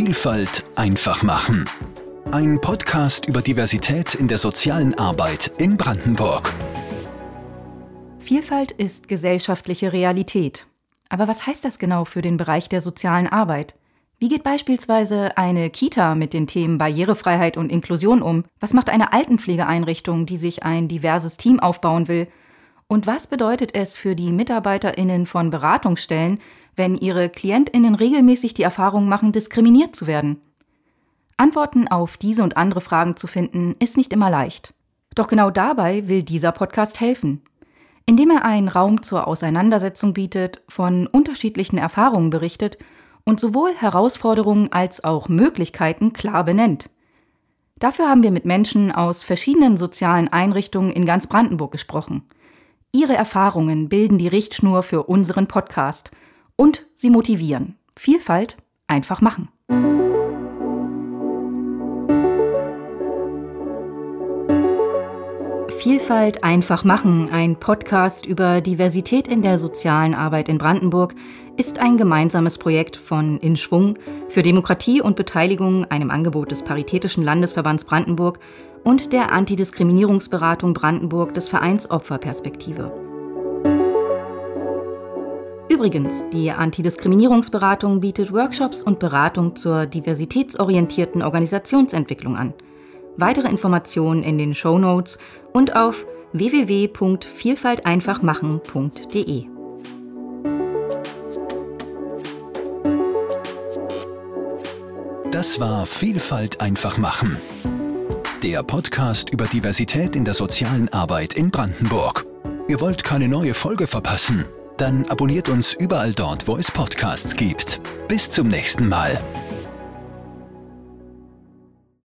Vielfalt einfach machen. Ein Podcast über Diversität in der sozialen Arbeit in Brandenburg. Vielfalt ist gesellschaftliche Realität. Aber was heißt das genau für den Bereich der sozialen Arbeit? Wie geht beispielsweise eine Kita mit den Themen Barrierefreiheit und Inklusion um? Was macht eine Altenpflegeeinrichtung, die sich ein diverses Team aufbauen will? Und was bedeutet es für die Mitarbeiterinnen von Beratungsstellen, wenn ihre Klientinnen regelmäßig die Erfahrung machen, diskriminiert zu werden? Antworten auf diese und andere Fragen zu finden, ist nicht immer leicht. Doch genau dabei will dieser Podcast helfen. Indem er einen Raum zur Auseinandersetzung bietet, von unterschiedlichen Erfahrungen berichtet und sowohl Herausforderungen als auch Möglichkeiten klar benennt. Dafür haben wir mit Menschen aus verschiedenen sozialen Einrichtungen in ganz Brandenburg gesprochen. Ihre Erfahrungen bilden die Richtschnur für unseren Podcast und sie motivieren. Vielfalt einfach machen. Vielfalt einfach machen, ein Podcast über Diversität in der sozialen Arbeit in Brandenburg, ist ein gemeinsames Projekt von In Schwung für Demokratie und Beteiligung, einem Angebot des Paritätischen Landesverbands Brandenburg und der Antidiskriminierungsberatung Brandenburg des Vereins Opferperspektive. Übrigens, die Antidiskriminierungsberatung bietet Workshops und Beratung zur diversitätsorientierten Organisationsentwicklung an. Weitere Informationen in den Show Notes und auf www.vielfalteinfachmachen.de. Das war Vielfalt einfach machen. Der Podcast über Diversität in der sozialen Arbeit in Brandenburg. Ihr wollt keine neue Folge verpassen? Dann abonniert uns überall dort, wo es Podcasts gibt. Bis zum nächsten Mal.